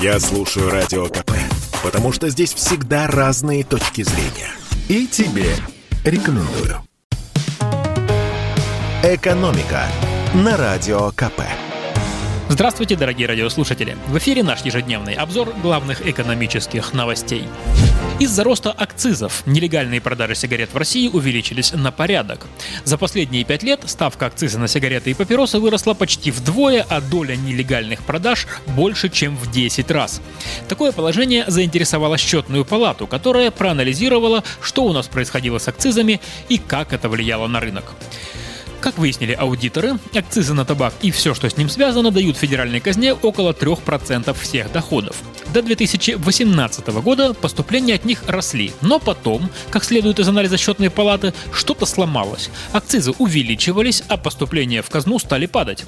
Я слушаю Радио КП, потому что здесь всегда разные точки зрения. И тебе рекомендую. «Экономика» на Радио КП. Здравствуйте, дорогие радиослушатели! В эфире наш ежедневный обзор главных экономических новостей. Из-за роста акцизов нелегальные продажи сигарет в России увеличились на порядок. За последние пять лет ставка акциза на сигареты и папиросы выросла почти вдвое, а доля нелегальных продаж больше, чем в 10 раз. Такое положение заинтересовало счетную палату, которая проанализировала, что у нас происходило с акцизами и как это влияло на рынок. Как выяснили аудиторы, акцизы на табак и все, что с ним связано, дают федеральной казне около 3% всех доходов. До 2018 года поступления от них росли, но потом, как следует из анализа счетной палаты, что-то сломалось. Акцизы увеличивались, а поступления в казну стали падать.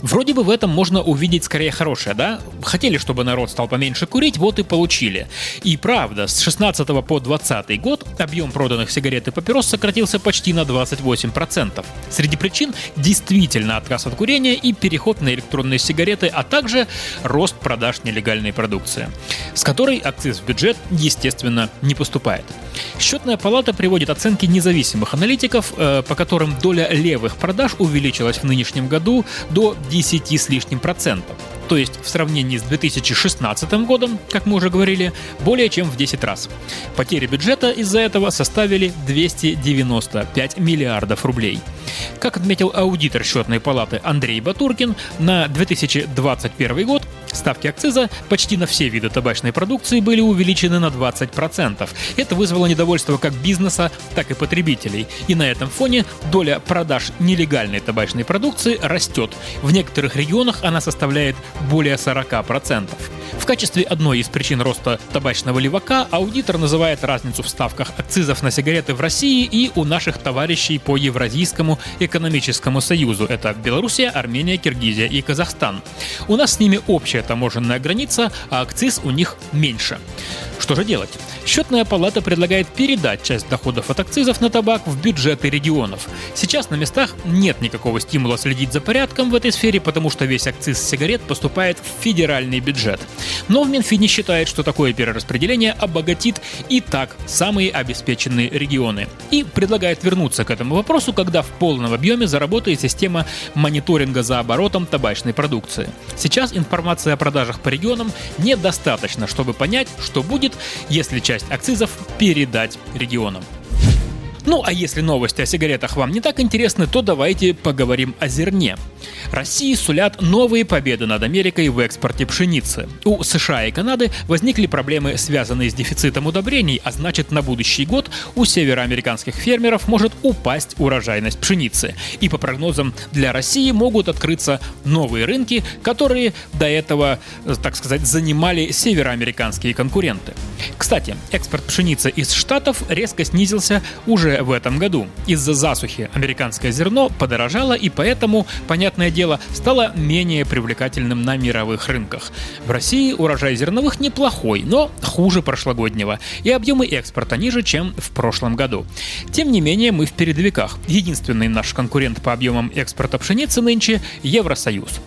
Вроде бы в этом можно увидеть скорее хорошее, да? Хотели, чтобы народ стал поменьше курить, вот и получили. И правда, с 16 по 20 год объем проданных сигарет и папирос сократился почти на 28%. Среди причин действительно отказ от курения и переход на электронные сигареты, а также рост продаж нелегальной продукции, с которой акциз в бюджет, естественно, не поступает. Счетная палата приводит оценки независимых аналитиков, э, по которым доля левых продаж увеличилась в нынешнем году до 10 с лишним процентов то есть в сравнении с 2016 годом, как мы уже говорили, более чем в 10 раз. Потери бюджета из-за этого составили 295 миллиардов рублей. Как отметил аудитор счетной палаты Андрей Батуркин, на 2021 год ставки акциза почти на все виды табачной продукции были увеличены на 20%. Это вызвало недовольство как бизнеса, так и потребителей. И на этом фоне доля продаж нелегальной табачной продукции растет. В некоторых регионах она составляет более 40%. В качестве одной из причин роста табачного левака аудитор называет разницу в ставках акцизов на сигареты в России и у наших товарищей по Евразийскому экономическому союзу. Это Белоруссия, Армения, Киргизия и Казахстан. У нас с ними общая таможенная граница, а акциз у них меньше. Что же делать? Счетная палата предлагает передать часть доходов от акцизов на табак в бюджеты регионов. Сейчас на местах нет никакого стимула следить за порядком в этой сфере, потому что весь акциз сигарет поступает в федеральный бюджет. Но в Минфине считает, что такое перераспределение обогатит и так самые обеспеченные регионы. И предлагает вернуться к этому вопросу, когда в полном объеме заработает система мониторинга за оборотом табачной продукции. Сейчас информации о продажах по регионам недостаточно, чтобы понять, что будет если часть акцизов передать регионам. Ну а если новости о сигаретах вам не так интересны, то давайте поговорим о зерне. России сулят новые победы над Америкой в экспорте пшеницы. У США и Канады возникли проблемы, связанные с дефицитом удобрений, а значит на будущий год у североамериканских фермеров может упасть урожайность пшеницы. И по прогнозам для России могут открыться новые рынки, которые до этого, так сказать, занимали североамериканские конкуренты. Кстати, экспорт пшеницы из Штатов резко снизился уже в этом году. Из-за засухи американское зерно подорожало и поэтому, понятное дело, стало менее привлекательным на мировых рынках. В России урожай зерновых неплохой, но хуже прошлогоднего, и объемы экспорта ниже, чем в прошлом году. Тем не менее, мы в передовиках. Единственный наш конкурент по объемам экспорта пшеницы нынче – Евросоюз.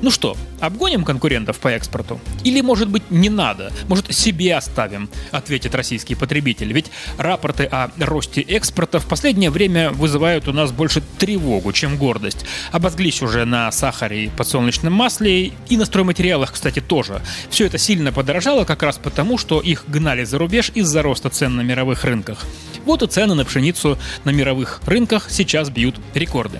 Ну что, обгоним конкурентов по экспорту? Или, может быть, не надо? Может, себе оставим? Ответит российский потребитель. Ведь рапорты о росте экспорта в последнее время вызывают у нас больше тревогу, чем гордость. Обозглись уже на сахаре и подсолнечном масле, и на стройматериалах, кстати, тоже. Все это сильно подорожало как раз потому, что их гнали за рубеж из-за роста цен на мировых рынках. Вот и цены на пшеницу на мировых рынках сейчас бьют рекорды.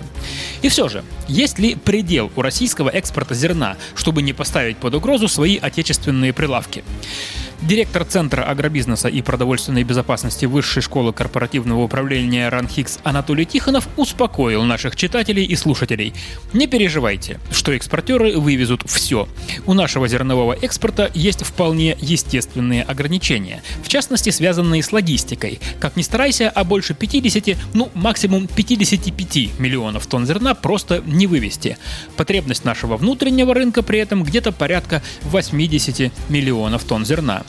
И все же, есть ли предел у российского экспорта зерна, чтобы не поставить под угрозу свои отечественные прилавки. Директор Центра агробизнеса и продовольственной безопасности Высшей школы корпоративного управления РАНХИКС Анатолий Тихонов успокоил наших читателей и слушателей. Не переживайте, что экспортеры вывезут все. У нашего зернового экспорта есть вполне естественные ограничения, в частности связанные с логистикой. Как ни старайся, а больше 50, ну максимум 55 миллионов тонн зерна просто не вывести. Потребность нашего внутреннего рынка при этом где-то порядка 80 миллионов тонн зерна.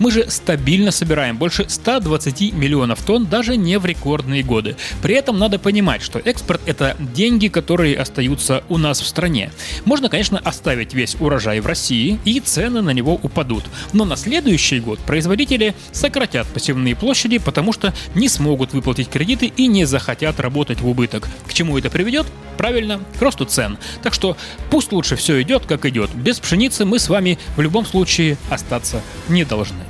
Мы же стабильно собираем больше 120 миллионов тонн даже не в рекордные годы. При этом надо понимать, что экспорт это деньги, которые остаются у нас в стране. Можно, конечно, оставить весь урожай в России, и цены на него упадут. Но на следующий год производители сократят посевные площади, потому что не смогут выплатить кредиты и не захотят работать в убыток. К чему это приведет? Правильно, к росту цен. Так что пусть лучше все идет, как идет. Без пшеницы мы с вами в любом случае остаться не должны.